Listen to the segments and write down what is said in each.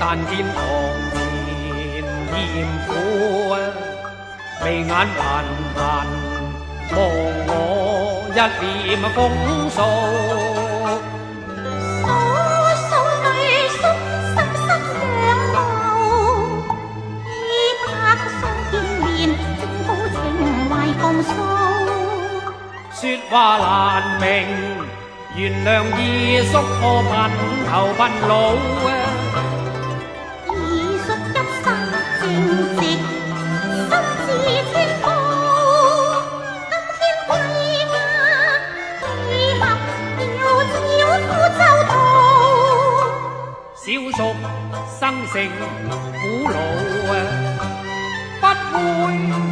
但见堂前严苦，眉眼难分，望我一脸风骚。素素女，素深深仰慕，几多相见面，千好情怀共诉。说话难明，原谅义叔我鬓头鬓老。俗生性苦恼啊，不会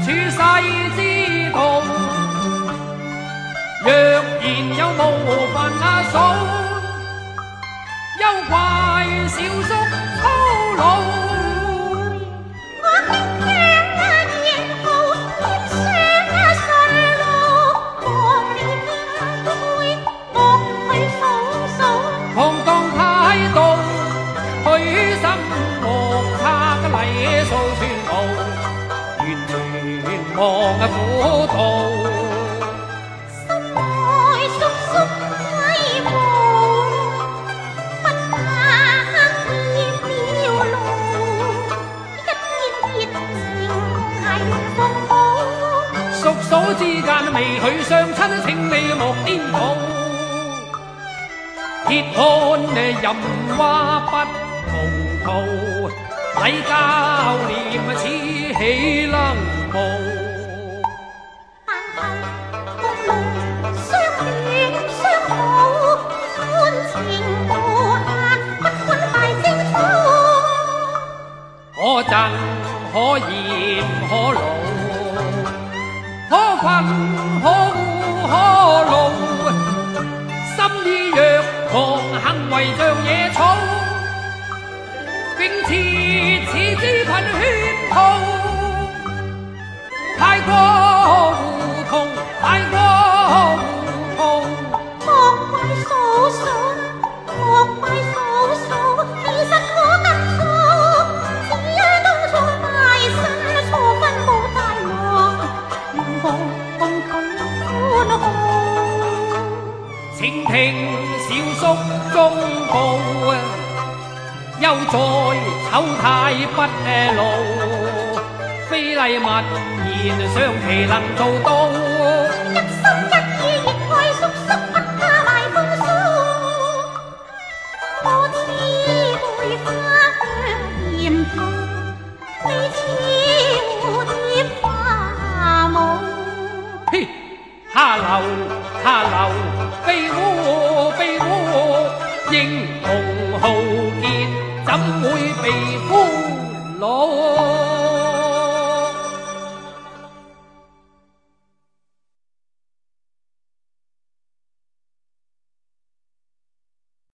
处世之痛。若然有无烦啊，数，忧怪小叔。尝啊苦痛，心爱叔不一片情系叔嫂之间未许相亲，请你莫颠倒。铁汉任花不陶陶，礼教廉似起冷毛。可言可老，可困可恶可劳，心意若狂，行为像野草，并似此之群圈套。小叔忠告啊，休在丑态不露，非礼勿言，尚其能做到一心一意。英雄豪杰怎会被俘虏？